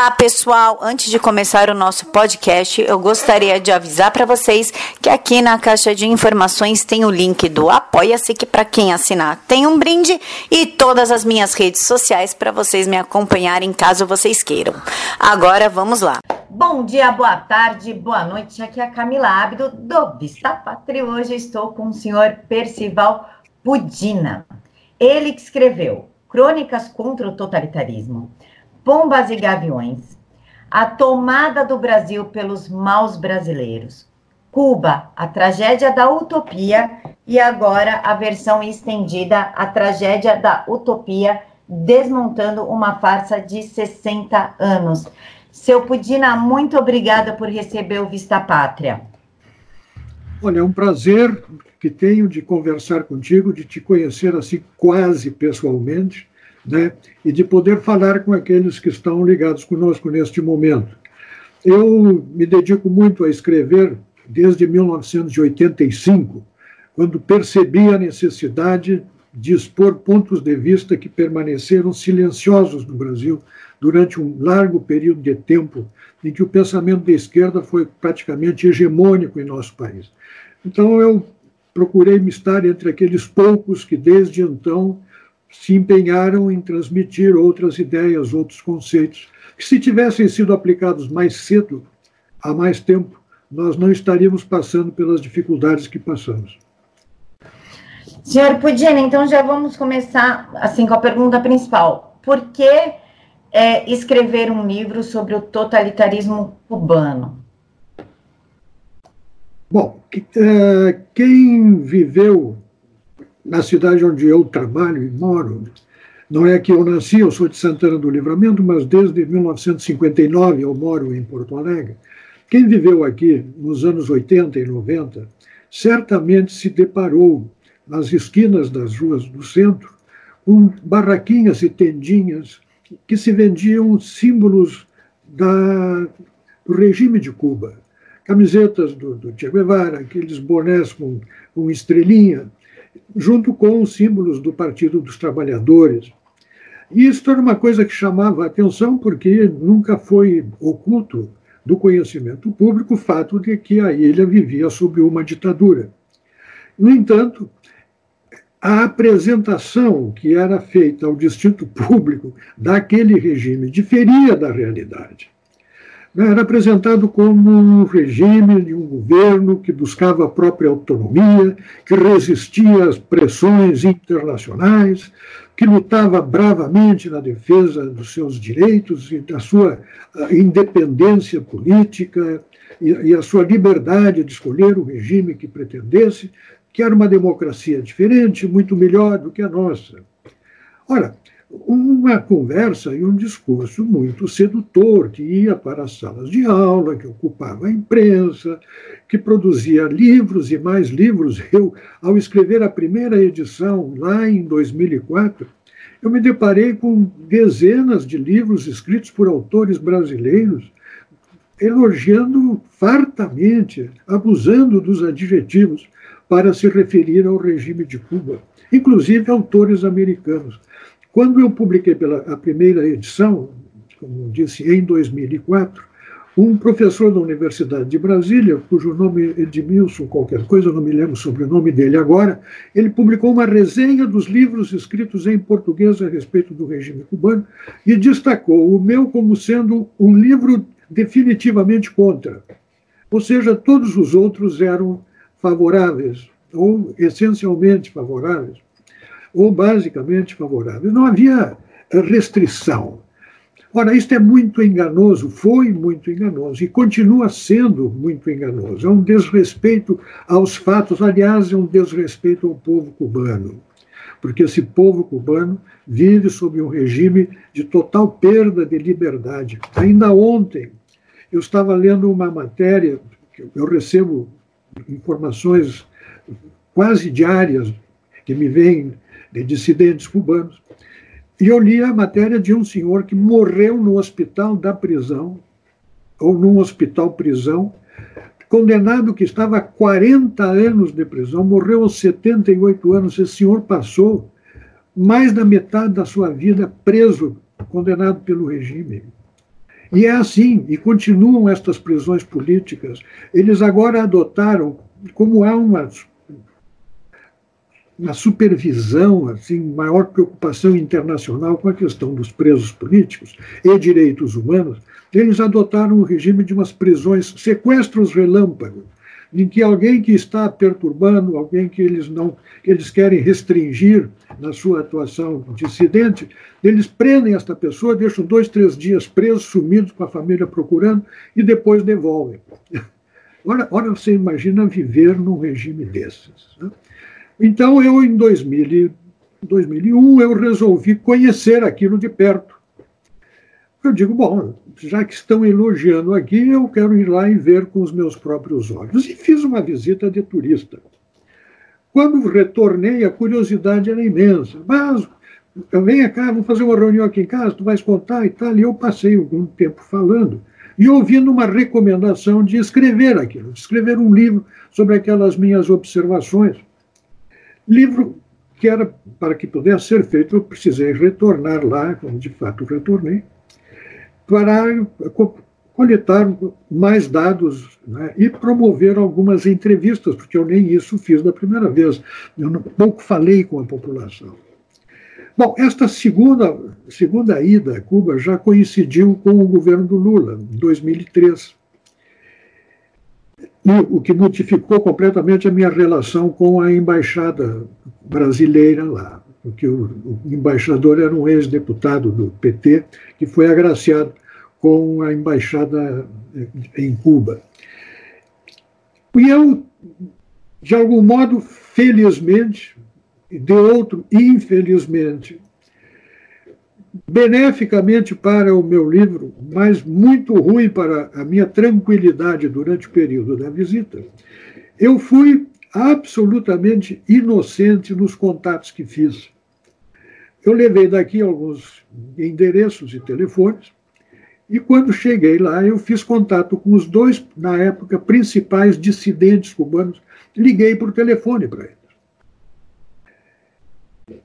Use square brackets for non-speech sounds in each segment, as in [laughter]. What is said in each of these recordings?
Olá, pessoal! Antes de começar o nosso podcast, eu gostaria de avisar para vocês que aqui na caixa de informações tem o link do Apoia-se, que para quem assinar tem um brinde, e todas as minhas redes sociais para vocês me acompanharem caso vocês queiram. Agora vamos lá. Bom dia, boa tarde, boa noite. Aqui é a Camila Ábido do Vista Pátria. Hoje estou com o senhor Percival Pudina. Ele que escreveu Crônicas contra o Totalitarismo Pombas e Gaviões, a tomada do Brasil pelos maus brasileiros, Cuba, a tragédia da utopia e agora a versão estendida, a tragédia da utopia, desmontando uma farsa de 60 anos. Seu Pudina, muito obrigada por receber o Vista Pátria. Olha, é um prazer que tenho de conversar contigo, de te conhecer assim quase pessoalmente né, e de poder falar com aqueles que estão ligados conosco neste momento. Eu me dedico muito a escrever desde 1985, quando percebi a necessidade de expor pontos de vista que permaneceram silenciosos no Brasil durante um largo período de tempo em que o pensamento de esquerda foi praticamente hegemônico em nosso país. Então eu procurei me estar entre aqueles poucos que desde então se empenharam em transmitir outras ideias, outros conceitos, que se tivessem sido aplicados mais cedo, há mais tempo, nós não estaríamos passando pelas dificuldades que passamos. Senhor Pudina, então já vamos começar assim com a pergunta principal. Por que é, escrever um livro sobre o totalitarismo cubano? Bom, é, quem viveu na cidade onde eu trabalho e moro. Não é que eu nasci, eu sou de Santana do Livramento, mas desde 1959 eu moro em Porto Alegre. Quem viveu aqui nos anos 80 e 90 certamente se deparou nas esquinas das ruas do centro com barraquinhas e tendinhas que se vendiam símbolos da, do regime de Cuba. Camisetas do, do Che Guevara, aqueles bonés com, com estrelinha, junto com os símbolos do Partido dos Trabalhadores. E isso era uma coisa que chamava a atenção, porque nunca foi oculto do conhecimento público o fato de que a ilha vivia sob uma ditadura. No entanto, a apresentação que era feita ao distinto público daquele regime diferia da realidade. Era apresentado como um regime de um governo que buscava a própria autonomia, que resistia às pressões internacionais, que lutava bravamente na defesa dos seus direitos e da sua ah, independência política e, a sua liberdade de escolher o regime que pretendesse, que era uma democracia diferente, muito melhor do que a nossa. Ora, uma conversa e um discurso muito sedutor, que ia para as salas de aula, que ocupava a imprensa, que produzia livros e mais livros. Eu, ao escrever a primeira edição, lá em 2004, eu me deparei com dezenas de livros escritos por autores brasileiros, elogiando fartamente, abusando dos adjetivos para se referir ao regime de Cuba, inclusive autores americanos. Quando eu publiquei pela a primeira edição, como disse, em 2004, um professor da Universidade de Brasília, cujo nome é Edmilson qualquer coisa, não me lembro sobre o nome dele agora, ele publicou uma resenha dos livros escritos em português a respeito do regime cubano e destacou o meu como sendo um livro definitivamente contra. Ou seja, todos os outros eram favoráveis, ou essencialmente favoráveis ou basicamente favorável. Não havia restrição. Ora, isto é muito enganoso, foi muito enganoso e continua sendo muito enganoso. É um desrespeito aos fatos, aliás, é um desrespeito ao povo cubano, porque esse povo cubano vive sob um regime de total perda de liberdade. Ainda ontem, eu estava lendo uma matéria, eu recebo informações quase diárias que me vêm de dissidentes cubanos. E eu li a matéria de um senhor que morreu no hospital da prisão, ou num hospital prisão, condenado que estava há 40 anos de prisão, morreu aos 78 anos. Esse senhor passou mais da metade da sua vida preso, condenado pelo regime. E é assim, e continuam estas prisões políticas. Eles agora adotaram, como há uma, uma supervisão, assim, maior preocupação internacional com a questão dos presos políticos e direitos humanos, eles adotaram o regime de umas prisões, sequestros relâmpagos em que alguém que está perturbando, alguém que eles não, que eles querem restringir na sua atuação dissidente, eles prendem esta pessoa, deixam dois, três dias presos, sumidos com a família procurando e depois devolvem. [laughs] Ora, ora você imagina viver num regime desses. Né? Então eu em 2000, 2001 eu resolvi conhecer aquilo de perto. Eu digo, bom, já que estão elogiando aqui, eu quero ir lá e ver com os meus próprios olhos. E fiz uma visita de turista. Quando retornei, a curiosidade era imensa. Mas venha cá, vamos fazer uma reunião aqui em casa, tu vais contar e tal. E eu passei algum tempo falando e ouvindo uma recomendação de escrever aquilo, de escrever um livro sobre aquelas minhas observações. Livro que era, para que pudesse ser feito, eu precisei retornar lá, de fato retornei, para coletar mais dados né, e promover algumas entrevistas, porque eu nem isso fiz da primeira vez. Eu pouco falei com a população. Bom, esta segunda, segunda ida a Cuba já coincidiu com o governo do Lula, em 2003. E o que modificou completamente a minha relação com a embaixada brasileira lá, porque o, o embaixador era um ex-deputado do PT que foi agraciado com a embaixada em Cuba. E eu, de algum modo, felizmente, de outro, infelizmente, beneficamente para o meu livro, mas muito ruim para a minha tranquilidade durante o período da visita, eu fui absolutamente inocente nos contatos que fiz. Eu levei daqui alguns endereços e telefones, e quando cheguei lá, eu fiz contato com os dois, na época, principais dissidentes cubanos. Liguei por telefone para eles.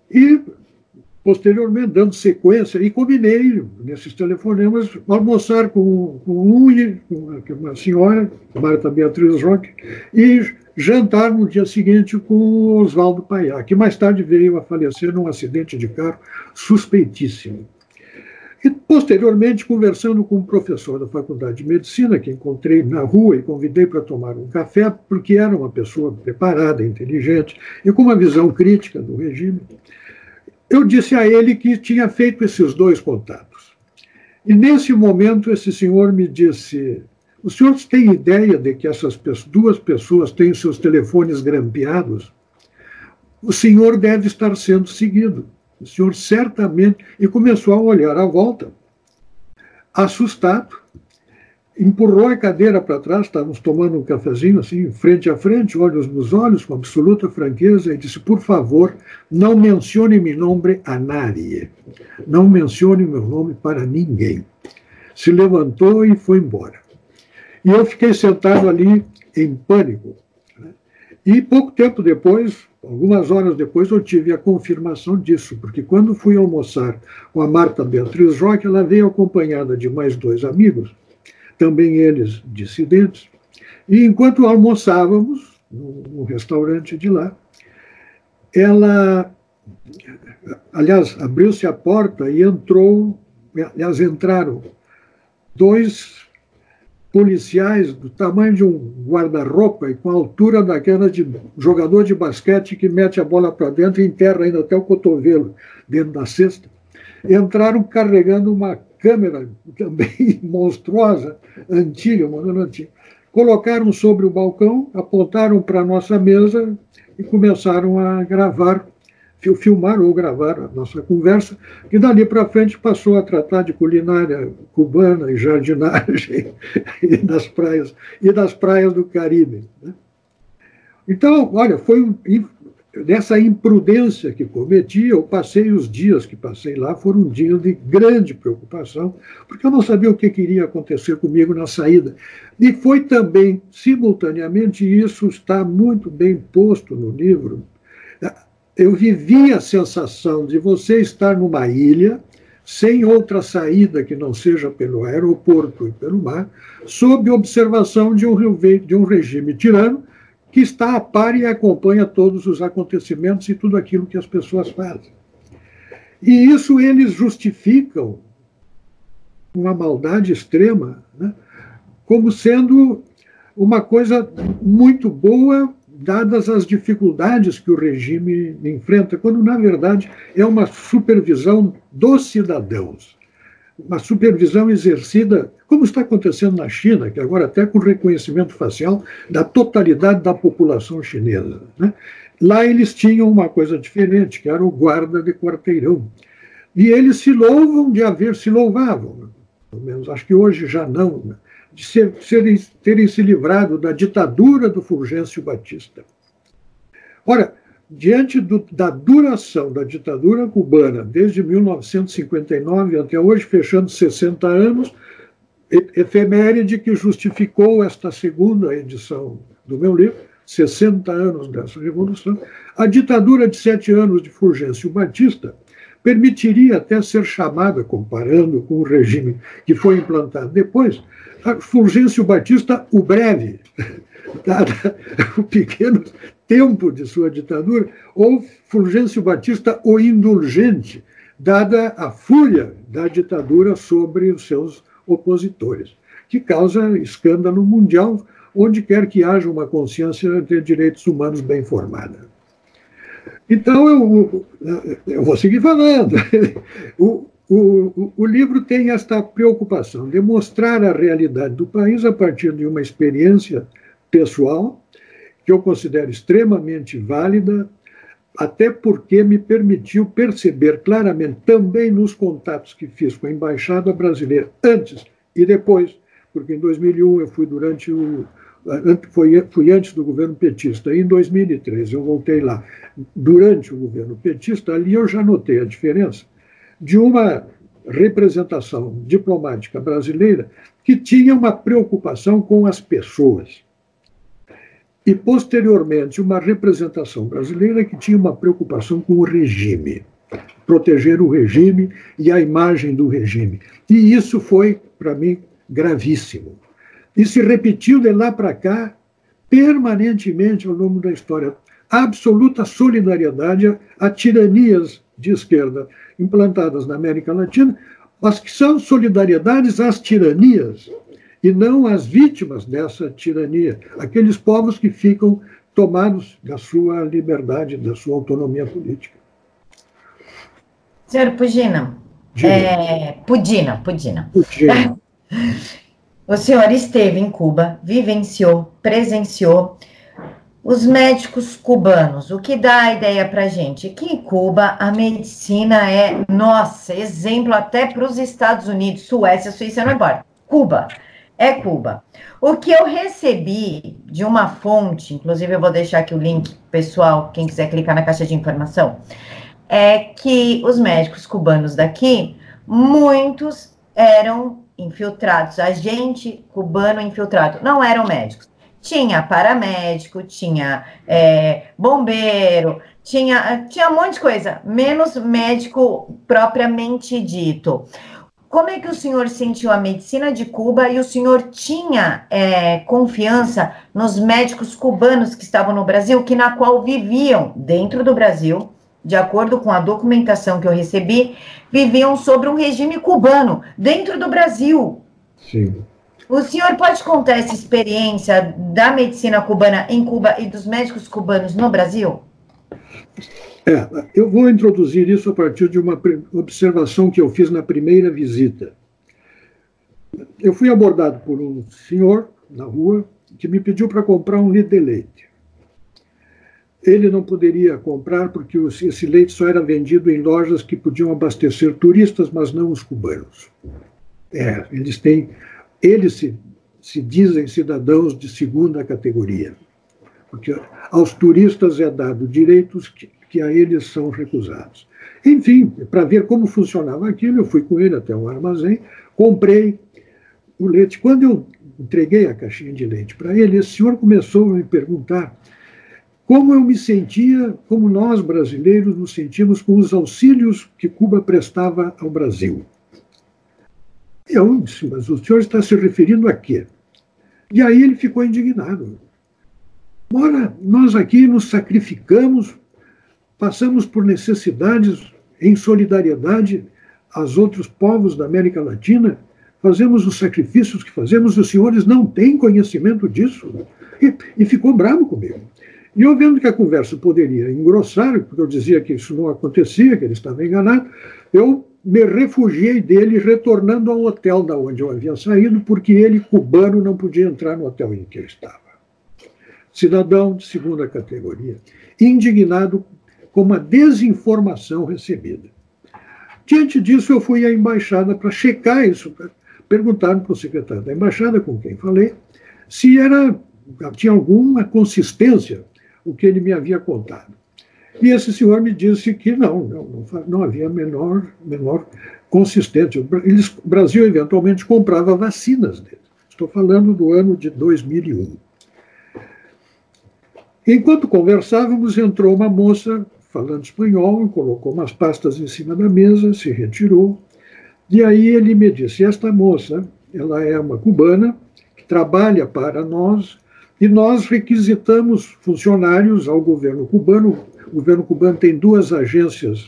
E, posteriormente, dando sequência, e combinei, nesses telefonemas, almoçar com, com um com uma senhora, Marta Beatriz Roque, e jantar no dia seguinte com Oswaldo Paiá, que mais tarde veio a falecer num acidente de carro suspeitíssimo. E, posteriormente, conversando com um professor da Faculdade de Medicina, que encontrei na rua e convidei para tomar um café, porque era uma pessoa preparada, inteligente e com uma visão crítica do regime, eu disse a ele que tinha feito esses dois contatos. E, nesse momento, esse senhor me disse: O senhor tem ideia de que essas duas pessoas têm seus telefones grampeados? O senhor deve estar sendo seguido. O senhor certamente. E começou a olhar à volta, assustado, empurrou a cadeira para trás, estávamos tomando um cafezinho assim, frente a frente, olhos nos olhos, com absoluta franqueza, e disse: Por favor, não mencione meu nome a nadie. Não mencione meu nome para ninguém. Se levantou e foi embora. E eu fiquei sentado ali em pânico. Né? E pouco tempo depois, Algumas horas depois eu tive a confirmação disso, porque quando fui almoçar com a Marta Beatriz Roque, ela veio acompanhada de mais dois amigos, também eles dissidentes, e enquanto almoçávamos no, restaurante de lá, ela, aliás, abriu-se a porta e entrou, aliás, entraram dois policiais do tamanho de um guarda-roupa e com a altura daquela de jogador de basquete que mete a bola para dentro e enterra ainda até o cotovelo dentro da cesta, entraram carregando uma câmera também [laughs] monstruosa, antiga, modelo antigo. Colocaram sobre o balcão, apontaram para a nossa mesa e começaram a gravar filmar ou gravar a nossa conversa, que dali para frente passou a tratar de culinária cubana e jardinagem [laughs] e das praias e das praias do Caribe. Né? Então, olha, foi um, dessa imprudência que cometi, eu passei os dias que passei lá, foram dias de grande preocupação, porque eu não sabia o que iria acontecer comigo na saída. E foi também, simultaneamente, isso está muito bem posto no livro, eu vivi a sensação de você estar numa ilha, sem outra saída que não seja pelo aeroporto e pelo mar, sob observação de um, de um regime tirano que está a par e acompanha todos os acontecimentos e tudo aquilo que as pessoas fazem. E isso eles justificam uma maldade extrema, né, como sendo uma coisa muito boa, dadas as dificuldades que o regime enfrenta, quando, na verdade, é uma supervisão dos cidadãos. Uma supervisão exercida, como está acontecendo na China, que agora até com reconhecimento facial da totalidade da população chinesa. Né? Lá eles tinham uma coisa diferente, que era o guarda de quarteirão. E eles se louvam de haver, se louvavam, pelo menos acho que hoje já não, né? de ser, serem, terem se livrado da ditadura do Fulgêncio Batista. Ora, diante do, da duração da ditadura cubana, desde 1959 até hoje, fechando 60 anos, efeméride que justificou esta segunda edição do meu livro, 60 anos dessa revolução, a ditadura de sete anos de Fulgêncio Batista permitiria até ser chamada, comparando com o regime que foi implantado depois, Fulgêncio Batista, o breve, [laughs] dado o pequeno tempo de sua ditadura, ou Fulgêncio Batista, o indulgente, dada a fúria da ditadura sobre os seus opositores, que causa escândalo mundial onde quer que haja uma consciência de direitos humanos bem formada. Então, eu, eu vou seguir falando. [laughs] O, o, o, livro tem esta preocupação de mostrar a realidade do país a partir de uma experiência pessoal, que eu considero extremamente válida, até porque me permitiu perceber claramente, também nos contatos que fiz com a embaixada brasileira, antes e depois, porque em 2001 eu fui durante o. Foi, fui antes do governo petista, em 2003 eu voltei lá. Durante o governo petista, ali eu já notei a diferença de uma representação diplomática brasileira que tinha uma preocupação com as pessoas. E, posteriormente, uma representação brasileira que tinha uma preocupação com o regime, proteger o regime e a imagem do regime. E isso foi, para mim, gravíssimo. E se repetiu de lá para cá permanentemente ao longo da história. Absoluta solidariedade a tiranias de esquerda implantadas na América Latina, mas que são solidariedades às tiranias e não às vítimas dessa tirania, aqueles povos que ficam tomados da sua liberdade, da sua autonomia política. Senhor Pugina, é, Pudina, Pudina. Pudina. [laughs] o senhor esteve em Cuba, vivenciou, presenciou os médicos cubanos, o que dá a ideia para gente? Que em Cuba a medicina é, nossa, exemplo até para os Estados Unidos, Suécia, Suíça, não importa. Cuba, é Cuba. O que eu recebi de uma fonte, inclusive eu vou deixar aqui o link, pessoal, quem quiser clicar na caixa de informação, é que os médicos cubanos daqui, muitos eram infiltrados, agente cubano infiltrado, não eram médicos tinha paramédico, tinha é, bombeiro, tinha, tinha um monte de coisa, menos médico propriamente dito. Como é que o senhor sentiu a medicina de Cuba e o senhor tinha é, confiança nos médicos cubanos que estavam no Brasil, que na qual viviam dentro do Brasil, de acordo com a documentação que eu recebi, viviam sobre um regime cubano dentro do Brasil? Sim. O senhor pode contar essa experiência da medicina cubana em Cuba e dos médicos cubanos no Brasil? É, eu vou introduzir isso a partir de uma observação que eu fiz na primeira visita. Eu fui abordado por um senhor na rua que me pediu para comprar um litro de leite. Ele não poderia comprar porque esse leite só era vendido em lojas que podiam abastecer turistas, mas não os cubanos. É, eles têm eles se, se dizem cidadãos de segunda categoria, porque aos turistas é dado direitos que, que a eles são recusados. Enfim, para ver como funcionava aquilo, eu fui com ele até o armazém, comprei o leite. Quando eu entreguei a caixinha de leite para ele, esse senhor começou a me perguntar como eu me sentia, como nós brasileiros nos sentimos com os auxílios que Cuba prestava ao Brasil. Eu disse, mas o senhor está se referindo a quê? E aí ele ficou indignado. Ora, nós aqui nos sacrificamos, passamos por necessidades em solidariedade aos outros povos da América Latina, fazemos os sacrifícios que fazemos, os senhores não têm conhecimento disso. E, e ficou bravo comigo. E eu vendo que a conversa poderia engrossar, porque eu dizia que isso não acontecia, que ele estava enganado, eu me refugiei dele, retornando ao hotel da onde eu havia saído, porque ele, cubano, não podia entrar no hotel em que eu estava. Cidadão de segunda categoria, indignado com a desinformação recebida. Diante disso, eu fui à embaixada para checar isso, perguntaram para o secretário da embaixada, com quem falei, se era tinha alguma consistência o que ele me havia contado. E esse senhor me disse que não, não, não havia menor, menor consistência. Eles, o Brasil eventualmente comprava vacinas deles. Estou falando do ano de 2001. Enquanto conversávamos, entrou uma moça falando espanhol, colocou umas pastas em cima da mesa, se retirou. E aí ele me disse: Esta moça, ela é uma cubana que trabalha para nós e nós requisitamos funcionários ao governo cubano. O governo cubano tem duas agências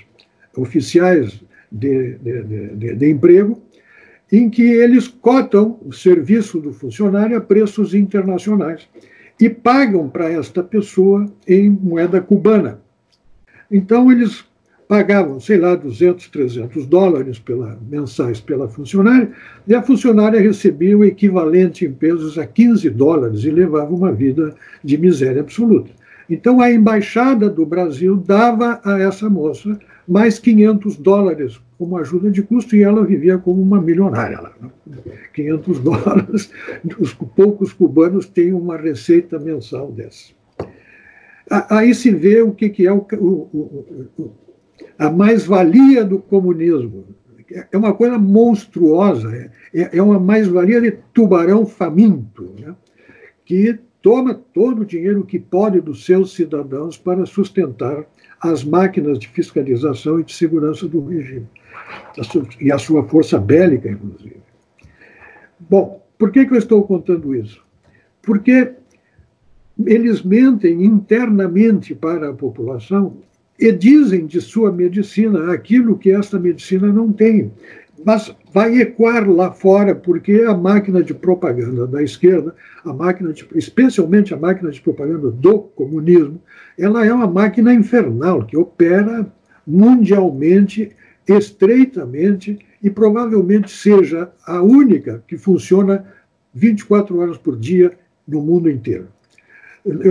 oficiais de, de, de, de emprego, em que eles cotam o serviço do funcionário a preços internacionais e pagam para esta pessoa em moeda cubana. Então, eles pagavam, sei lá, 200, 300 dólares pela, mensais pela funcionária, e a funcionária recebia o equivalente em pesos a 15 dólares e levava uma vida de miséria absoluta. Então, a embaixada do Brasil dava a essa moça mais 500 dólares como ajuda de custo e ela vivia como uma milionária. Lá, 500 [laughs] dólares, os poucos cubanos têm uma receita mensal dessa. Aí se vê o que é o, o, o, a mais-valia do comunismo. É uma coisa monstruosa, é, é uma mais-valia de tubarão faminto, né? que toma todo o dinheiro que pode dos seus cidadãos para sustentar as máquinas de fiscalização e de segurança do regime, e a sua força bélica, inclusive. Bom, por que, que eu estou contando isso? Porque eles mentem internamente para a população e dizem de sua medicina aquilo que esta medicina não tem. Mas vai ecoar lá fora, porque a máquina de propaganda da esquerda, a máquina de, especialmente a máquina de propaganda do comunismo, ela é uma máquina infernal que opera mundialmente, estreitamente, e provavelmente seja a única que funciona 24 horas por dia no mundo inteiro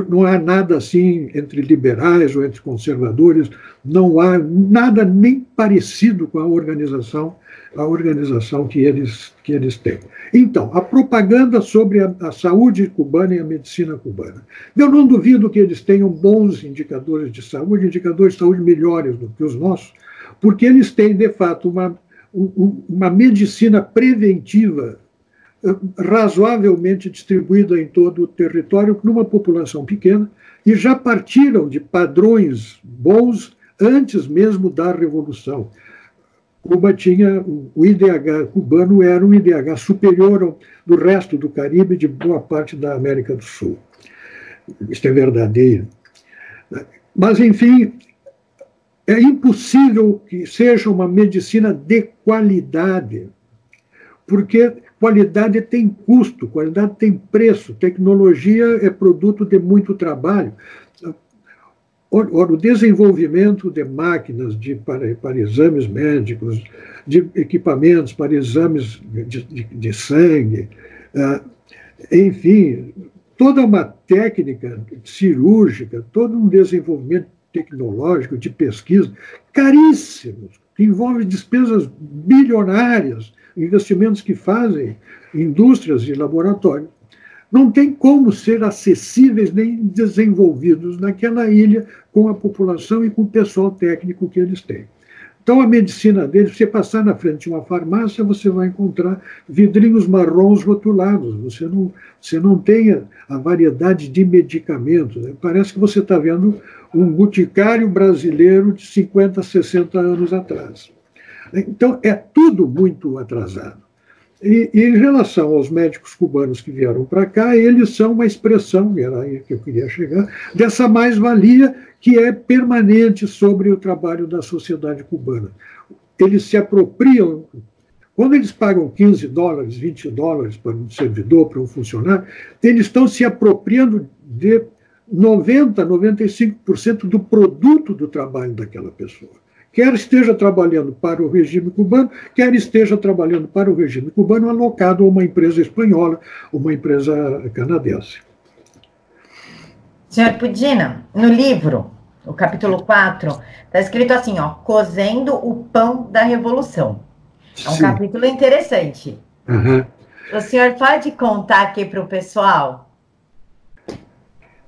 não há nada assim entre liberais ou entre conservadores, não há nada nem parecido com a organização, a organização que eles, que eles têm. Então, a propaganda sobre a, a saúde cubana e a medicina cubana. Eu não duvido que eles tenham bons indicadores de saúde, indicadores de saúde melhores do que os nossos, porque eles têm, de fato, uma, uma medicina preventiva razoavelmente distribuída em todo o território, numa população pequena, e já partiram de padrões bons antes mesmo da Revolução. Cuba tinha, o IDH cubano era um IDH superior ao do resto do Caribe e de boa parte da América do Sul. Isso é verdadeiro. Mas, enfim, é impossível que seja uma medicina de qualidade, porque Qualidade tem custo, qualidade tem preço, tecnologia é produto de muito trabalho. Ora, o desenvolvimento de máquinas de, para, para exames médicos, de equipamentos para exames de, de, de sangue, uh, enfim, toda uma técnica cirúrgica, todo um desenvolvimento tecnológico de pesquisa, caríssimos, que envolve despesas bilionárias investimentos que fazem indústrias e laboratórios, não tem como ser acessíveis nem desenvolvidos naquela ilha com a população e com o pessoal técnico que eles têm. Então, a medicina dele, você passar na frente de uma farmácia, você vai encontrar vidrinhos marrons rotulados. Você não, você não tem a variedade de medicamentos. Né? Parece que você está vendo um boticário brasileiro de 50, 60 anos atrás. Então, é tudo muito atrasado. E, e, em relação aos médicos cubanos que vieram para cá, eles são uma expressão, era aí que eu queria chegar, dessa mais-valia que é permanente sobre o trabalho da sociedade cubana. Eles se apropriam. Quando eles pagam 15 dólares, 20 dólares para um servidor, para um funcionário, eles estão se apropriando de 90, 95% do produto do trabalho daquela pessoa quer esteja trabalhando para o regime cubano, quer esteja trabalhando para o regime cubano alocado a uma empresa espanhola, uma empresa canadense. Senhor Pudina, no livro, o capítulo 4, está escrito assim, ó, cozendo o pão da revolução. É um Sim. capítulo interessante. Uhum. O senhor pode contar aqui para o pessoal?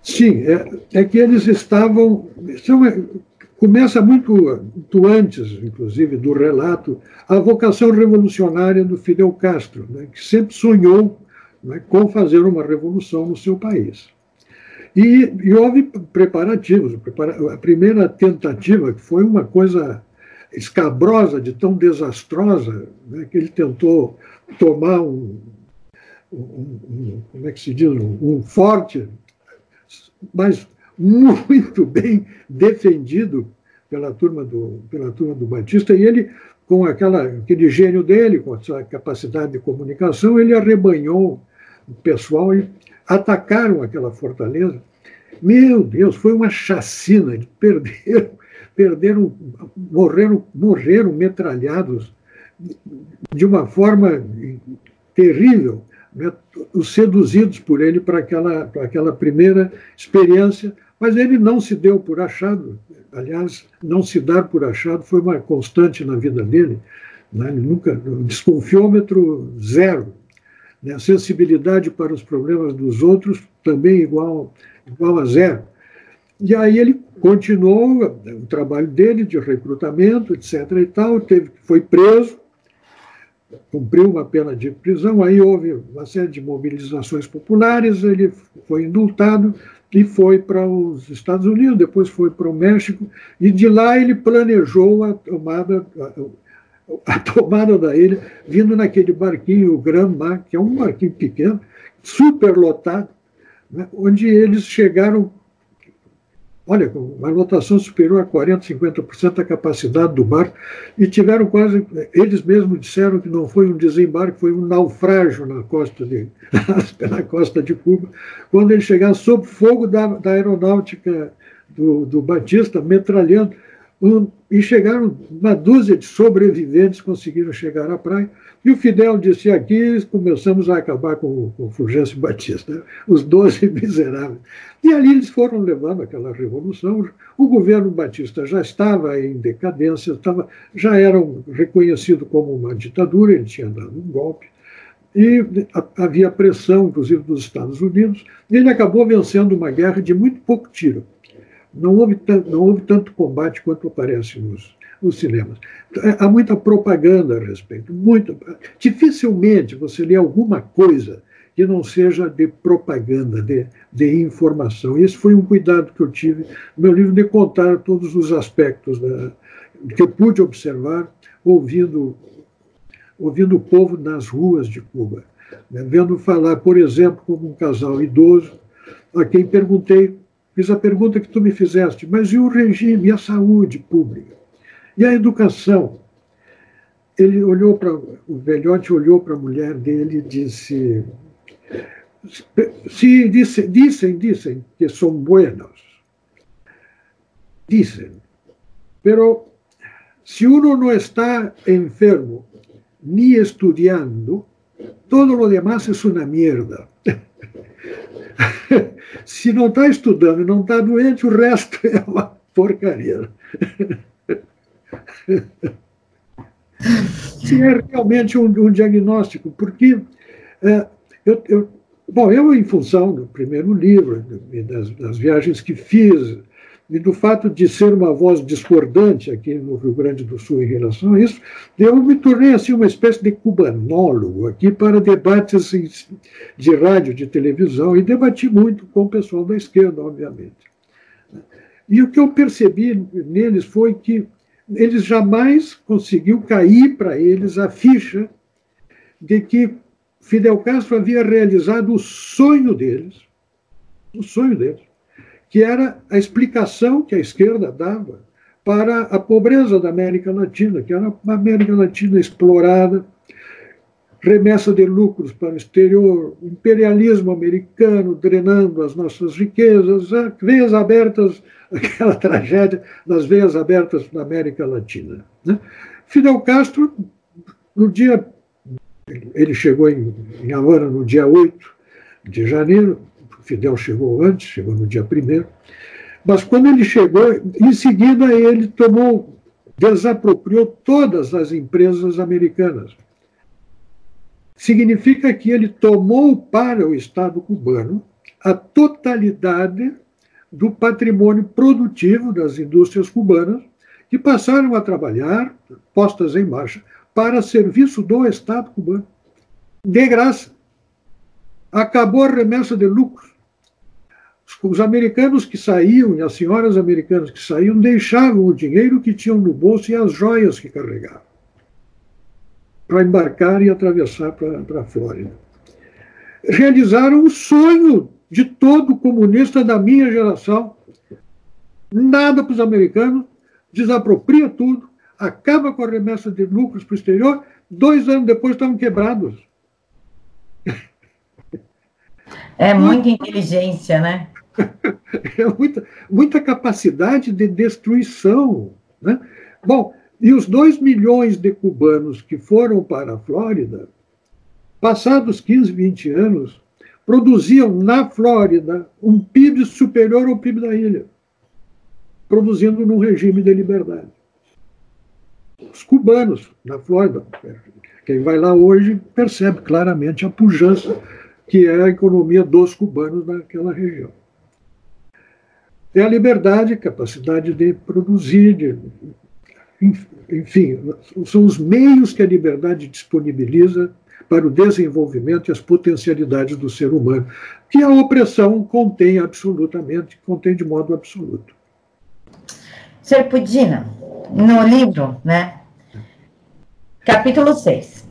Sim, é, é, que eles estavam. São, Começa muito, muito antes, inclusive, do relato, a vocação revolucionária do Fidel Castro, né, que sempre sonhou né, com fazer uma revolução no seu país. E, e houve preparativos. A primeira tentativa, que foi uma coisa escabrosa, de tão desastrosa, né, que ele tentou tomar um, um, um, como é que se diz, um, um forte, mas muito bem defendido pela turma do, pela turma do Batista, e ele, com aquela, aquele gênio dele, com a sua capacidade de comunicação, ele arrebanhou o pessoal e atacaram aquela fortaleza. Meu Deus, foi uma chacina, perderam, [laughs] perderam morreram, morreram metralhados de uma forma terrível, né, seduzidos por ele para aquela, para aquela primeira experiência mas ele não se deu por achado. Aliás, não se dar por achado foi uma constante na vida dele. Né? Ele nunca. Desconfiômetro zero. Né? Sensibilidade para os problemas dos outros também igual, igual a zero. E aí ele continuou o trabalho dele de recrutamento, etc. e tal, teve, foi preso, cumpriu uma pena de prisão, aí houve uma série de mobilizações populares, ele foi indultado, e foi para os Estados Unidos, depois foi para o México, e de lá ele planejou a tomada, a, a tomada da ilha, vindo naquele barquinho, o Grand Mar, que é um barquinho pequeno, super lotado, né, onde eles chegaram olha, uma lotação superior a 40%, 50% da capacidade do barco, e tiveram quase, eles mesmos disseram que não foi um desembarque, foi um naufrágio na costa de, [laughs] na costa de Cuba, quando eles chegaram sob fogo da, da aeronáutica do, do Batista, metralhando, um, e chegaram, uma dúzia de sobreviventes conseguiram chegar à praia. E o Fidel disse: aqui começamos a acabar com, com o Fulgêncio Batista, [laughs] os doze [laughs] miseráveis. E ali eles foram levando aquela revolução. O governo Batista já estava em decadência, estava, já era reconhecido como uma ditadura, ele tinha dado um golpe. E havia pressão, inclusive, dos Estados Unidos. E ele acabou vencendo uma guerra de muito pouco tiro não houve, não houve tanto combate quanto aparece nos, nos cinemas. É, há muita propaganda a respeito, muito. Dificilmente você lê alguma coisa que não seja de propaganda, de, de informação. Esse foi um cuidado que eu tive no meu livro de contar todos os aspectos da, que eu pude observar ouvindo, ouvindo o povo nas ruas de Cuba. Né? Vendo falar, por exemplo, como um casal idoso, a quem perguntei Fiz a pergunta que tu me fizeste, mas e o regime, e a saúde pública? E a educação? Ele olhou para, o velhote olhou para a mulher dele e disse, se disse, dizem, dizem que são buenos, dizem, pero se uno não está enfermo ni estudiando, todo lo demás es una mierda. [laughs] [laughs] Se não está estudando e não está doente, o resto é uma porcaria. [laughs] Se é realmente um, um diagnóstico, porque é, eu, eu, bom, eu, em função do primeiro livro, das, das viagens que fiz, e do fato de ser uma voz discordante aqui no Rio Grande do Sul em relação a isso, eu me tornei assim uma espécie de cubanólogo aqui para debates de rádio, de televisão, e debati muito com o pessoal da esquerda, obviamente. E o que eu percebi neles foi que eles jamais conseguiu cair para eles a ficha de que Fidel Castro havia realizado o sonho deles, o sonho deles, que era a explicação que a esquerda dava para a pobreza da América Latina, que era uma América Latina explorada, remessa de lucros para o exterior, imperialismo americano drenando as nossas riquezas, veias abertas, [laughs] aquela tragédia das veias abertas na América Latina. Né? Fidel Castro, no dia. Ele chegou em, em Havana no dia 8 de janeiro, Fidel chegou antes, chegou no dia 1 mas quando ele chegou, em seguida ele tomou, desapropriou todas as empresas americanas. Significa que ele tomou para o Estado cubano a totalidade do patrimônio produtivo das indústrias cubanas, que passaram a trabalhar, postas em marcha, para serviço do Estado cubano, de graça. Acabou a remessa de lucros. Os americanos que saíam e as senhoras americanas que saíam deixavam o dinheiro que tinham no bolso e as joias que carregavam para embarcar e atravessar para a Flórida. Realizaram o sonho de todo comunista da minha geração. Nada para os americanos, desapropria tudo, acaba com a remessa de lucros para o exterior, dois anos depois estavam quebrados. É muita inteligência, né? [laughs] É muita, muita capacidade de destruição. Né? Bom, e os dois milhões de cubanos que foram para a Flórida, passados 15, 20 anos, produziam na Flórida um PIB superior ao PIB da ilha, produzindo num regime de liberdade. Os cubanos na Flórida, quem vai lá hoje percebe claramente a pujança que é a economia dos cubanos naquela região. É a liberdade, capacidade de produzir, de enfim, são os meios que a liberdade disponibiliza para o desenvolvimento e as potencialidades do ser humano, que a opressão contém absolutamente, contém de modo absoluto. Sr. Pudina, no livro, né, capítulo 6,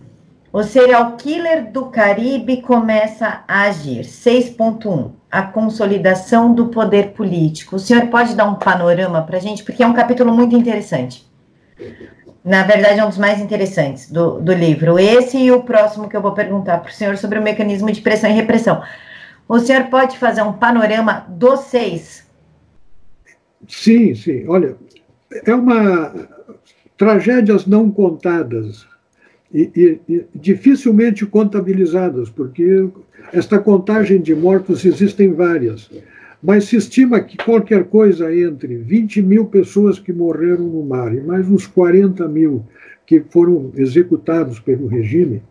o serial killer do Caribe começa a agir, 6.1, a consolidação do poder político. O senhor pode dar um panorama para a gente, porque é um capítulo muito interessante na verdade, é um dos mais interessantes do, do livro. Esse e o próximo que eu vou perguntar para o senhor sobre o mecanismo de pressão e repressão. O senhor pode fazer um panorama dos seis? Sim, sim. Olha, é uma. Tragédias não contadas e, e, e dificilmente contabilizadas, porque esta contagem de mortos existem várias. Mas se estima que qualquer coisa entre 20 mil pessoas que morreram no mar e mais uns 40 mil que foram executados pelo regime,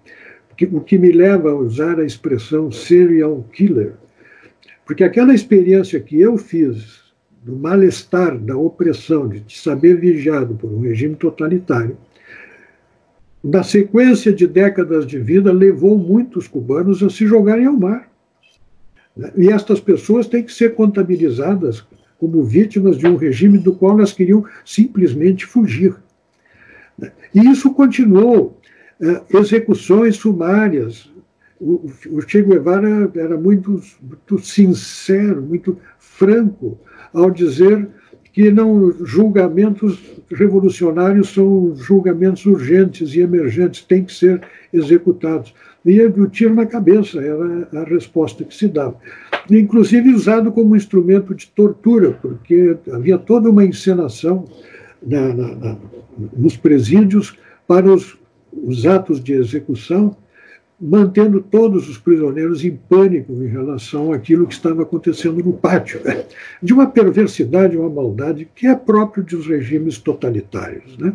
o que me leva a usar a expressão serial killer, porque aquela experiência que eu fiz do mal-estar, da opressão, de saber vigiado por um regime totalitário, na sequência de décadas de vida, levou muitos cubanos a se jogarem ao mar. E estas pessoas têm que ser contabilizadas como vítimas de um regime do qual elas queriam simplesmente fugir. E isso continuou. É, execuções sumárias. O, Che Guevara era muito, muito sincero, muito franco ao dizer que não julgamentos revolucionários são julgamentos urgentes e emergentes, têm que ser executados e o tiro na cabeça era a resposta que se dava. Inclusive usado como instrumento de tortura, porque havia toda uma encenação na, na, na, nos presídios para os, os atos de execução, mantendo todos os prisioneiros em pânico em relação àquilo que estava acontecendo no pátio, né? de uma perversidade, uma maldade que é próprio dos regimes totalitários. Né?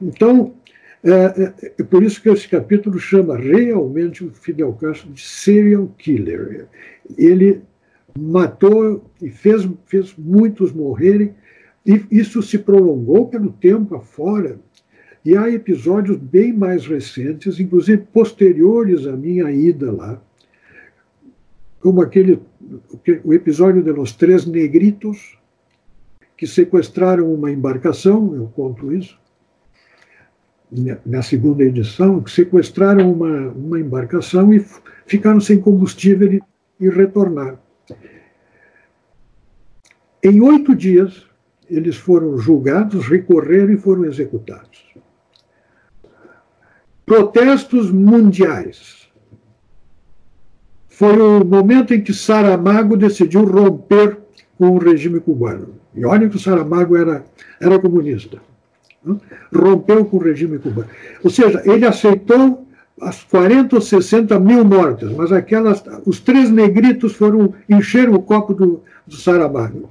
Então, é, é, é, por isso que esse capítulo chama realmente o Fidel Castro de serial killer. Ele matou e fez, fez muitos morrerem E isso se prolongou pelo tempo afora. E há episódios bem mais recentes, inclusive posteriores à minha ida lá, como aquele o episódio de los três negritos que sequestraram uma embarcação, eu conto isso na segunda edição, que sequestraram uma, uma embarcação e ficaram sem combustível e, e retornaram. Em oito dias, eles foram julgados, recorreram e foram executados. Protestos mundiais. Foi o momento em que Saramago decidiu romper com o regime cubano. E olha que o Saramago era, era comunista. Né? Rompeu com o regime cubano. Ou seja, ele aceitou as 40 ou 60 mil mortes, mas aquelas, os três negritos foram encher o copo do, do Saramago.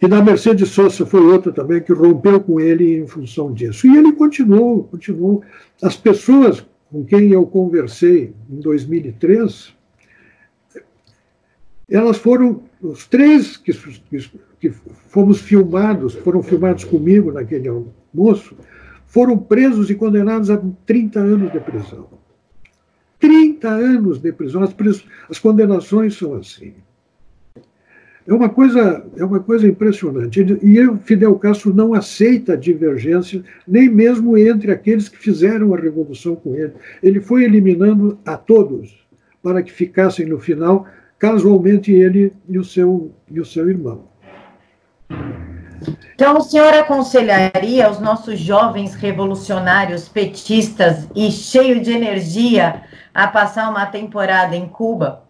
E da Mercedes Sosa foi outra também que rompeu com ele em função disso. E ele continuou, continuou. As pessoas com quem eu conversei em 2003, elas foram, os três que, que, que fomos filmados, foram filmados comigo naquele almoço, foram presos e condenados a 30 anos de prisão. 30 anos de prisão. As, as condenações são assim. É uma coisa, é uma coisa impressionante. E o Fidel Castro não aceita divergência, nem mesmo entre aqueles que fizeram a revolução com ele. Ele foi eliminando a todos para que ficassem no final, casualmente ele e o seu, e o seu irmão. Então, o senhor aconselharia aos nossos jovens revolucionários petistas e cheio de energia a passar uma temporada em Cuba?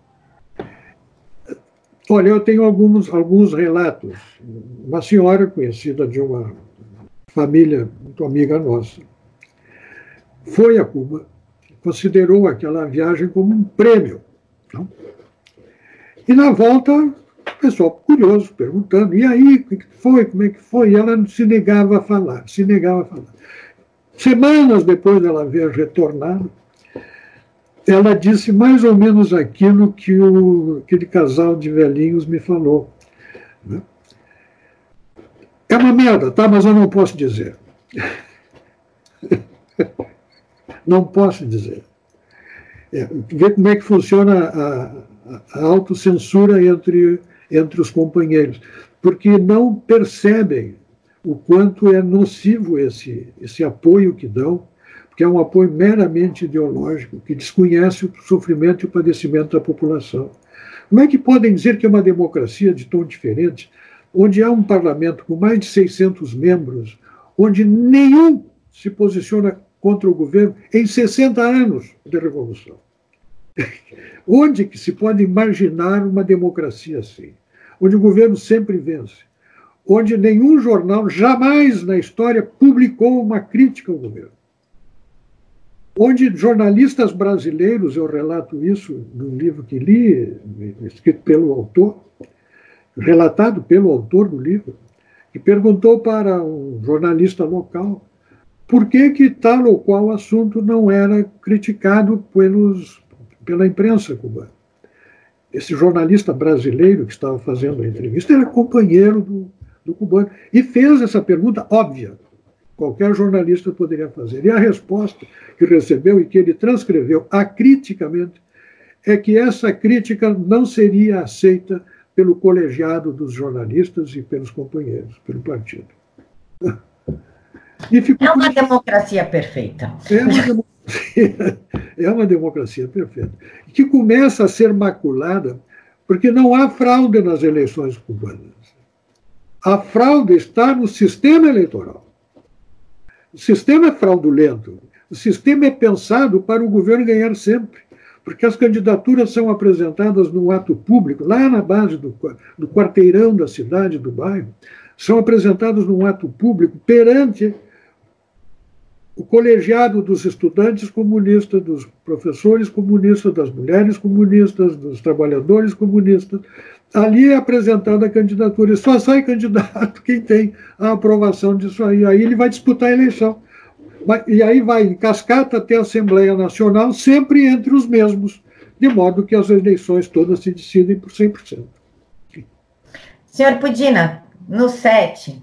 Olha, eu tenho alguns, alguns relatos. Uma senhora conhecida de uma família muito amiga nossa foi a Cuba, considerou aquela viagem como um prêmio. Não? E na volta, o pessoal curioso, perguntando, e aí, o que foi, como é que foi? E ela se negava a falar, se negava a falar. Semanas depois dela ver retornado, ela disse mais ou menos aquilo que o, aquele casal de velhinhos me falou. Né? É uma merda, tá? Mas eu não posso dizer. [laughs] não posso dizer. É, ver como é que funciona a, a autocensura entre, entre os companheiros. Porque não percebem o quanto é nocivo esse, esse apoio que dão que é um apoio meramente ideológico, que desconhece o sofrimento e o padecimento da população. Como é que podem dizer que é uma democracia de tom diferente, onde há um parlamento com mais de 600 membros, onde nenhum se posiciona contra o governo em 60 anos de revolução? [laughs] onde que se pode imaginar uma democracia assim? Onde o governo sempre vence, onde nenhum jornal jamais na história publicou uma crítica ao governo onde jornalistas brasileiros, eu relato isso no livro que li, escrito pelo autor, relatado pelo autor do livro, que perguntou para um jornalista local por que, que tal ou qual assunto não era criticado pelos, pela imprensa cubana. Esse jornalista brasileiro que estava fazendo a entrevista era companheiro do, do cubano e fez essa pergunta óbvia qualquer jornalista poderia fazer. E a resposta que recebeu e que ele transcreveu acriticamente é que essa crítica não seria aceita pelo colegiado dos jornalistas e pelos companheiros, pelo partido. é uma democracia perfeita. É uma democracia, [laughs] é uma democracia perfeita. Que começa a ser maculada porque não há fraude nas eleições cubanas. A fraude está no sistema eleitoral. O sistema é fraudulento. O sistema é pensado para o governo ganhar sempre, porque as candidaturas são apresentadas num ato público, lá na base do, do quarteirão da cidade, do bairro, são apresentadas num ato público perante o colegiado dos estudantes comunistas, dos professores comunistas, das mulheres comunistas, dos trabalhadores comunistas. Ali apresentada a candidatura só sai candidato [laughs] quem tem a aprovação disso aí. Aí ele vai disputar a eleição. E aí vai em cascata até a Assembleia Nacional, sempre entre os mesmos, de modo que as eleições todas se decidem por 100%. Senhor Pudina, no 7,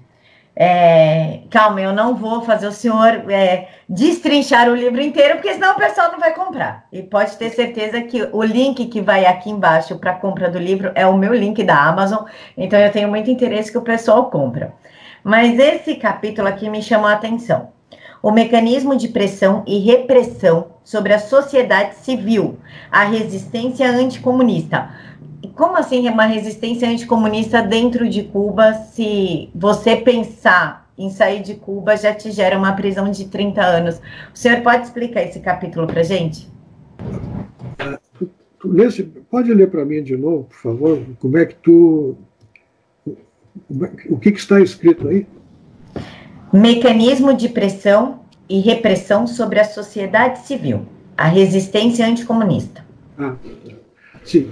é, calma, eu não vou fazer o senhor é, destrinchar o livro inteiro, porque senão o pessoal não vai comprar. E pode ter certeza que o link que vai aqui embaixo para compra do livro é o meu link da Amazon, então eu tenho muito interesse que o pessoal compra. Mas esse capítulo aqui me chamou a atenção. O mecanismo de pressão e repressão sobre a sociedade civil, a resistência anticomunista como assim é uma resistência anticomunista dentro de Cuba se você pensar em sair de Cuba já te gera uma prisão de 30 anos? O senhor pode explicar esse capítulo para gente? Pode ler para mim de novo, por favor? Como é que tu. O que, que está escrito aí? Mecanismo de pressão e repressão sobre a sociedade civil, a resistência anticomunista. Ah, sim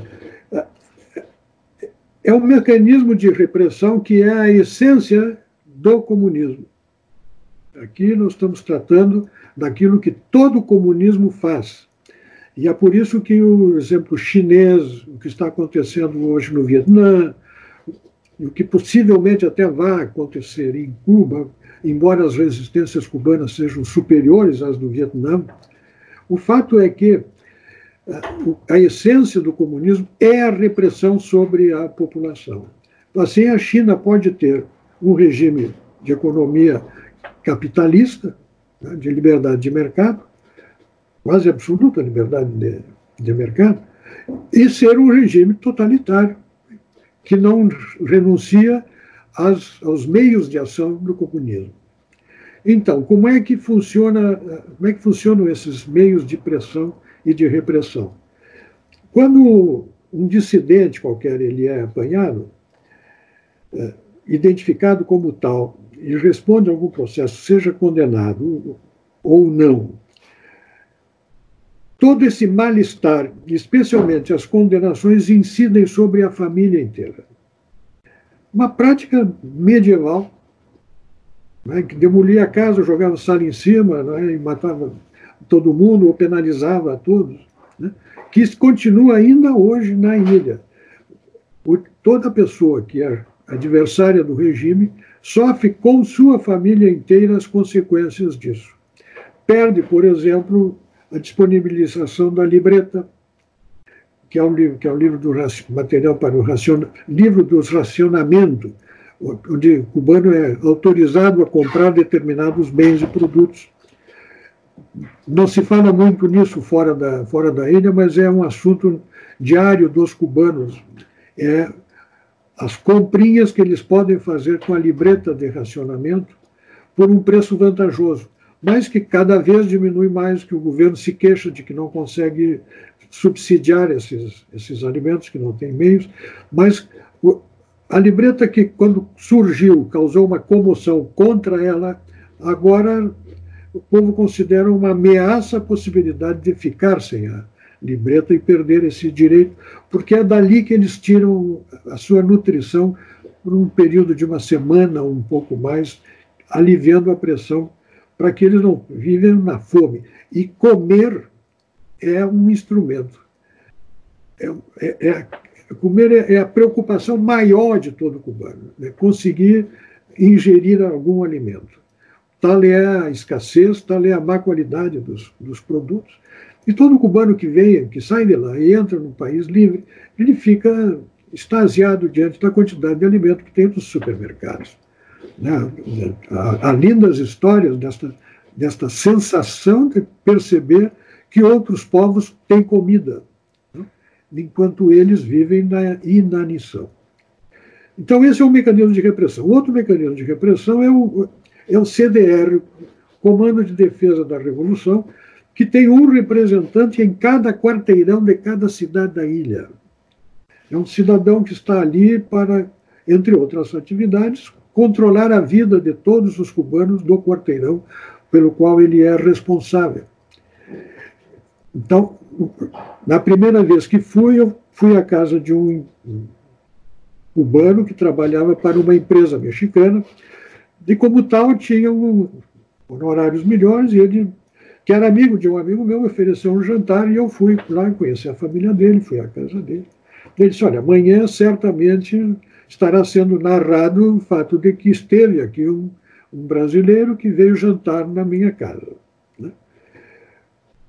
é um mecanismo de repressão que é a essência do comunismo. Aqui nós estamos tratando daquilo que todo comunismo faz. E é por isso que o exemplo chinês, o que está acontecendo hoje no Vietnã, o que possivelmente até vai acontecer em Cuba, embora as resistências cubanas sejam superiores às do Vietnã, o fato é que a essência do comunismo é a repressão sobre a população. Assim, a China pode ter um regime de economia capitalista, né, de liberdade de mercado, quase absoluta liberdade de, de mercado, e ser um regime totalitário, que não renuncia aos meios de ação do comunismo. Então, como é que funciona, como é que funcionam esses meios de pressão e de repressão. Quando um dissidente qualquer ele é apanhado, é, identificado como tal, e responde a algum processo, seja condenado ou não, todo esse mal-estar, especialmente as condenações, incidem sobre a família inteira. Uma prática medieval, né, que demolia a casa, jogava sal em cima né, e matava todo mundo ou penalizava a todos, né? que continua ainda hoje na ilha. O, toda pessoa que é adversária do regime sofre com sua família inteira as consequências disso. Perde, por exemplo, a disponibilização da libreta, que é um livro, que é um livro do material para o racion, livro dos racionamentos, onde o cubano é autorizado a comprar determinados bens e produtos não se fala muito nisso fora da, fora da ilha, mas é um assunto diário dos cubanos. É as comprinhas que eles podem fazer com a libreta de racionamento por um preço vantajoso, mas que cada vez diminui mais, que o governo se queixa de que não consegue subsidiar esses, esses alimentos, que não tem meios, mas a libreta que, quando surgiu, causou uma comoção contra ela, agora o povo considera uma ameaça a possibilidade de ficar sem a libreta e perder esse direito, porque é dali que eles tiram a sua nutrição por um período de uma semana, um pouco mais, aliviando a pressão para que eles não vivem na fome. E comer é um instrumento. É, é, é comer é, é, a preocupação maior de todo cubano, né? conseguir ingerir algum alimento. Tal é a escassez, tal é a má qualidade dos, dos produtos. E todo cubano que vem, que sai de lá e entra no país livre, ele fica extasiado diante da quantidade de alimento que tem nos supermercados. Né? Há, há lindas histórias desta, desta sensação de perceber que outros povos têm comida, né? enquanto eles vivem na inanição. Então, esse é um mecanismo de repressão. Outro mecanismo de repressão é o, é o CDR, Comando de Defesa da Revolução, que tem um representante em cada quarteirão de cada cidade da ilha. É um cidadão que está ali para, entre outras atividades, controlar a vida de todos os cubanos do quarteirão pelo qual ele é responsável. Então, na primeira vez que fui, eu fui à casa de um cubano que trabalhava para uma empresa mexicana e como tal, tinha um, honorários melhores, e ele, que era amigo de um amigo meu, me ofereceu um jantar, e eu fui lá conhecer a família dele, fui à casa dele. Ele disse, olha, amanhã certamente estará sendo narrado o fato de que esteve aqui um, um brasileiro que veio jantar na minha casa.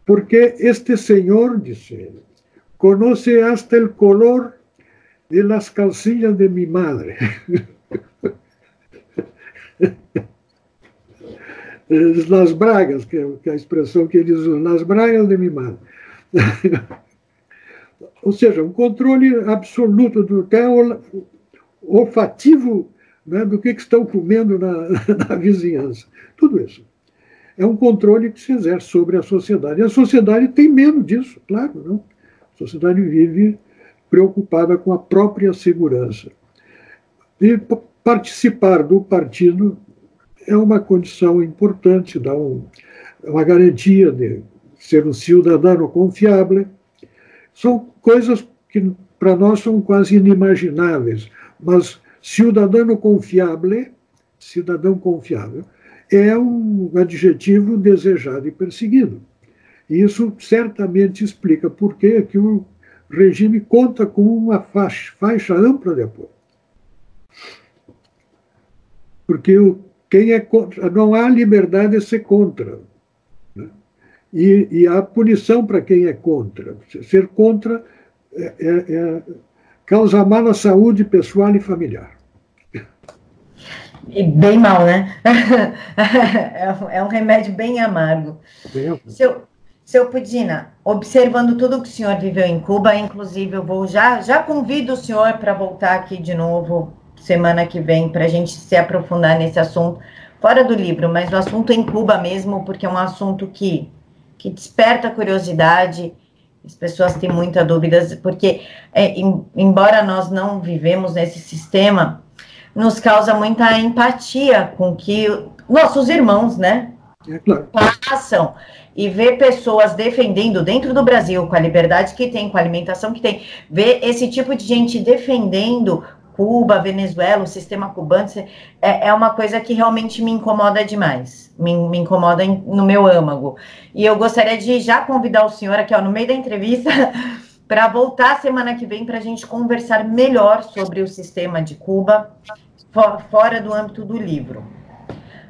Porque este senhor, disse ele, conhece hasta el color de las calcillas de mi madre. [laughs] las bragas, que é a expressão que eles usam, las bragas de mi madre. [laughs] Ou seja, um controle absoluto do até olfativo né, do que, que estão comendo na, [laughs] na vizinhança. Tudo isso. É um controle que se exerce sobre a sociedade. E a sociedade tem medo disso, claro. Não? A sociedade vive preocupada com a própria segurança. E participar do partido é uma condição importante, dá um, uma garantia de ser um cidadão confiável. São coisas que para nós são quase inimagináveis, mas cidadão confiável, cidadão confiável, é um adjetivo desejado e perseguido. Isso certamente explica por que o regime conta com uma faixa, faixa ampla de apoio. Porque o, quem é contra, não há liberdade de ser contra. Né? E, e há punição para quem é contra. Ser contra é, é, é, causa mal à saúde pessoal e familiar. E bem mal, né? [laughs] é um remédio bem amargo. Bem Seu, seu Pudina, observando tudo que o senhor viveu em Cuba, inclusive eu vou já, já convido o senhor para voltar aqui de novo semana que vem para a gente se aprofundar nesse assunto, fora do livro, mas o assunto em Cuba mesmo, porque é um assunto que, que desperta curiosidade, as pessoas têm muitas dúvidas, porque é, em, embora nós não vivemos nesse sistema, nos causa muita empatia com que nossos irmãos, né, é claro. passam e ver pessoas defendendo dentro do Brasil, com a liberdade que tem, com a alimentação que tem, ver esse tipo de gente defendendo Cuba, Venezuela, o sistema cubano, é, é uma coisa que realmente me incomoda demais, me, me incomoda em, no meu âmago. E eu gostaria de já convidar o senhor aqui, ó, no meio da entrevista, [laughs] para voltar semana que vem para a gente conversar melhor sobre o sistema de Cuba, fora do âmbito do livro.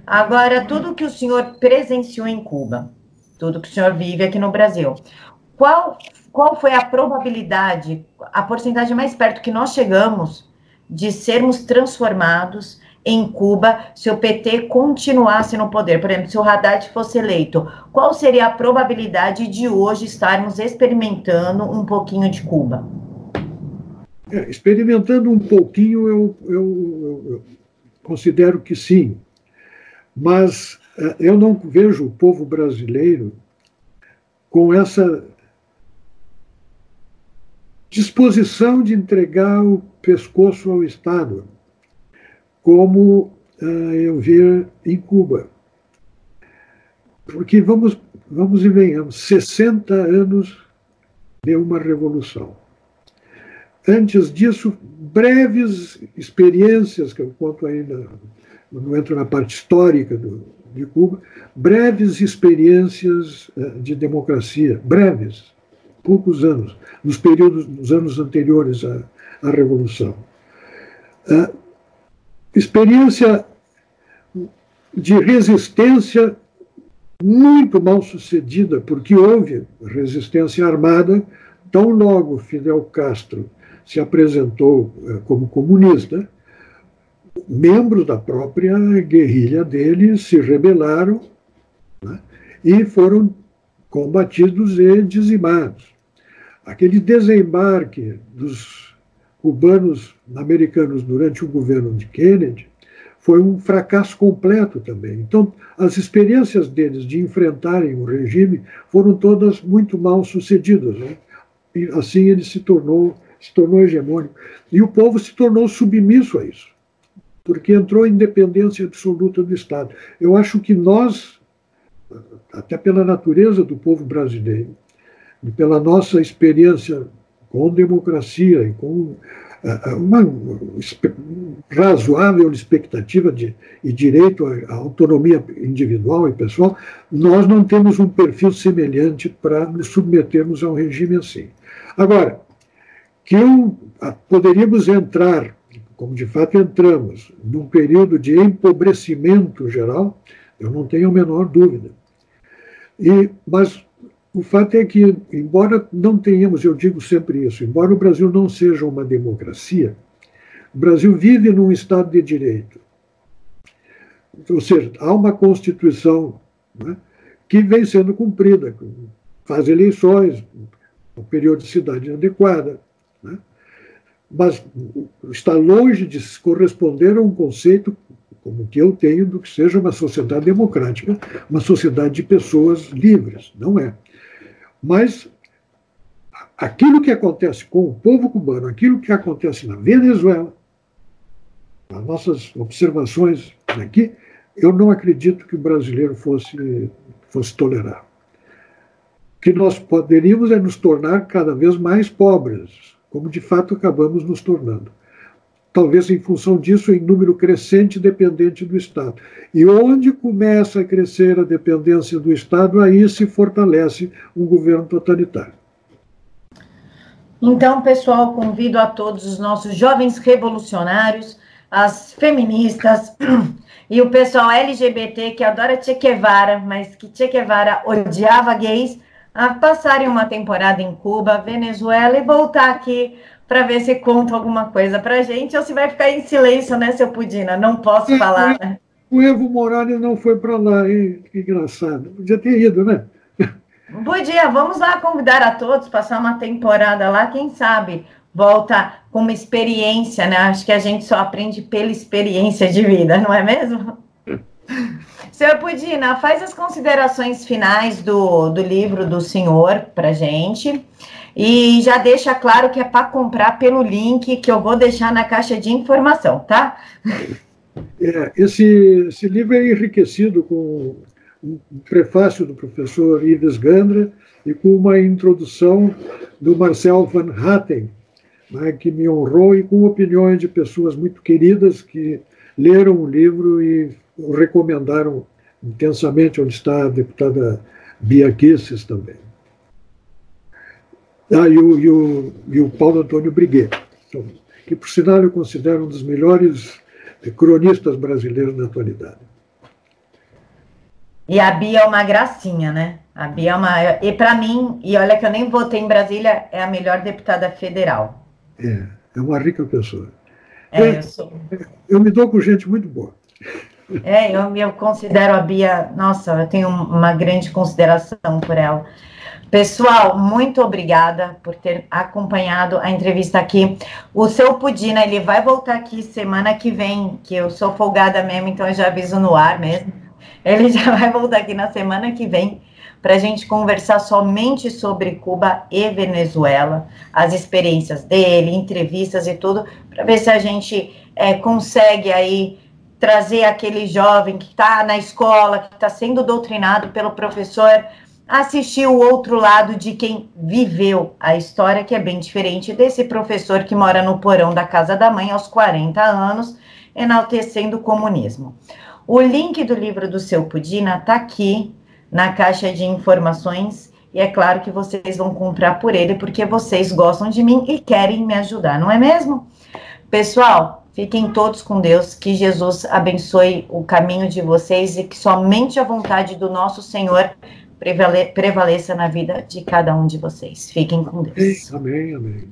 Agora, tudo que o senhor presenciou em Cuba, tudo que o senhor vive aqui no Brasil, qual, qual foi a probabilidade, a porcentagem mais perto que nós chegamos de sermos transformados em Cuba se o PT continuasse no poder? Por exemplo, se o Haddad fosse eleito, qual seria a probabilidade de hoje estarmos experimentando um pouquinho de Cuba? É, experimentando um pouquinho, eu, eu, eu, considero que sim. Mas é, eu não vejo o povo brasileiro com essa disposição de entregar o pescoço ao Estado, como uh, eu vi em Cuba. Porque vamos, vamos e venhamos, 60 anos de uma revolução. Antes disso, breves experiências, que eu conto ainda, não entro na parte histórica do, de Cuba, breves experiências uh, de democracia, breves, poucos anos, nos períodos, nos anos anteriores à, à Revolução. A experiência de resistência muito mal sucedida, porque houve resistência armada tão logo Fidel Castro se apresentou eh, como comunista, membros da própria guerrilha dele se rebelaram né, e foram combatidos e dizimados. Aquele desembarque dos cubanos americanos durante o governo de Kennedy foi um fracasso completo também. Então, as experiências deles de enfrentarem o regime foram todas muito mal sucedidas. Né? E assim ele se tornou, se tornou hegemônico. E o povo se tornou submisso a isso, porque entrou a independência absoluta do Estado. Eu acho que nós, até pela natureza do povo brasileiro, e pela nossa experiência com democracia e com uh, uma razoável expectativa de, e direito à autonomia individual e pessoal, nós não temos um perfil semelhante para nos submetermos a um regime assim. Agora, que eu, poderíamos entrar como de fato entramos num período de empobrecimento geral, eu não tenho a menor dúvida. E, mas o fato é que, embora não tenhamos, eu digo sempre isso, embora o Brasil não seja uma democracia, o Brasil vive num Estado de Direito. Ou seja, há uma Constituição né, que vem sendo cumprida, faz eleições, com periodicidade adequada. Né, mas está longe de corresponder a um conceito como que eu tenho do que seja uma sociedade democrática, uma sociedade de pessoas livres. Não é. Mas aquilo que acontece com o povo cubano, aquilo que acontece na Venezuela, as nossas observações aqui, eu não acredito que o brasileiro fosse, fosse tolerar. O que nós poderíamos é nos tornar cada vez mais pobres, como de fato acabamos nos tornando. Talvez em função disso, em número crescente dependente do Estado. E onde começa a crescer a dependência do Estado, aí se fortalece um governo totalitário. Então, pessoal, convido a todos os nossos jovens revolucionários as feministas [clears throat] e o pessoal LGBT que adora Che Guevara, mas que Che Guevara odiava gays, a passarem uma temporada em Cuba, Venezuela e voltar aqui para ver se conta alguma coisa para gente ou se vai ficar em silêncio, né, seu Pudina? Não posso falar, né? O Evo Morales não foi para lá, hein? que engraçado. Podia ter ido, né? Podia, vamos lá convidar a todos, passar uma temporada lá, quem sabe volta com uma experiência, né? Acho que a gente só aprende pela experiência de vida, não é mesmo? [laughs] Senhor Pudina, faz as considerações finais do, do livro do senhor para gente e já deixa claro que é para comprar pelo link que eu vou deixar na caixa de informação, tá? É, esse, esse livro é enriquecido com um prefácio do professor Ives Gandra e com uma introdução do Marcel Van Hatten, né, que me honrou e com opiniões de pessoas muito queridas que leram o livro e recomendaram intensamente, onde está a deputada Bia Kisses também. Ah, e o, e o, e o Paulo Antônio Briguet, então, que, por sinal, eu considero um dos melhores cronistas brasileiros na atualidade. E a Bia é uma gracinha, né? A Bia é uma. E para mim, e olha que eu nem votei em Brasília, é a melhor deputada federal. É, é uma rica pessoa. É, eu, eu, sou... eu me dou com gente muito boa. É, eu, considero a Bia, nossa, eu tenho uma grande consideração por ela. Pessoal, muito obrigada por ter acompanhado a entrevista aqui. O seu Pudina, ele vai voltar aqui semana que vem, que eu sou folgada mesmo, então eu já aviso no ar mesmo. Ele [laughs] já vai voltar aqui na semana que vem para a gente conversar somente sobre Cuba e Venezuela, as experiências dele, entrevistas e tudo, para ver se a gente é, consegue aí trazer aquele jovem que está na escola, que está sendo doutrinado pelo professor, assistir o outro lado de quem viveu a história, que é bem diferente desse professor que mora no porão da casa da mãe aos 40 anos, enaltecendo o comunismo. O link do livro do seu Pudina está aqui na caixa de informações. E é claro que vocês vão comprar por ele porque vocês gostam de mim e querem me ajudar, não é mesmo? Pessoal, fiquem todos com Deus, que Jesus abençoe o caminho de vocês e que somente a vontade do nosso Senhor prevale prevaleça na vida de cada um de vocês. Fiquem com Deus. Amém, amém.